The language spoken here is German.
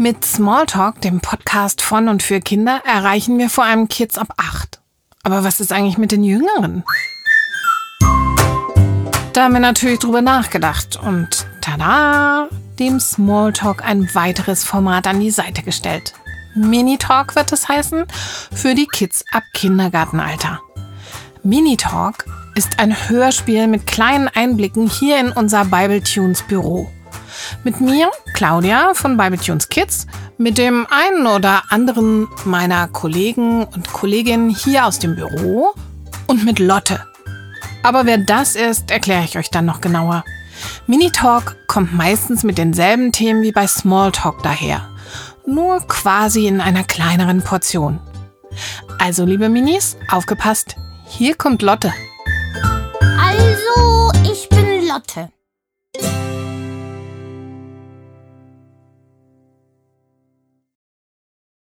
Mit Smalltalk, dem Podcast von und für Kinder, erreichen wir vor allem Kids ab 8. Aber was ist eigentlich mit den Jüngeren? Da haben wir natürlich drüber nachgedacht und tada, dem Smalltalk ein weiteres Format an die Seite gestellt. Mini-Talk wird es heißen, für die Kids ab Kindergartenalter. Mini-Talk ist ein Hörspiel mit kleinen Einblicken hier in unser Bible Tunes Büro. Mit mir, Claudia von Bible Tunes Kids, mit dem einen oder anderen meiner Kollegen und Kolleginnen hier aus dem Büro und mit Lotte. Aber wer das ist, erkläre ich euch dann noch genauer. Mini-Talk kommt meistens mit denselben Themen wie bei Smalltalk daher, nur quasi in einer kleineren Portion. Also, liebe Minis, aufgepasst, hier kommt Lotte. Also, ich bin Lotte.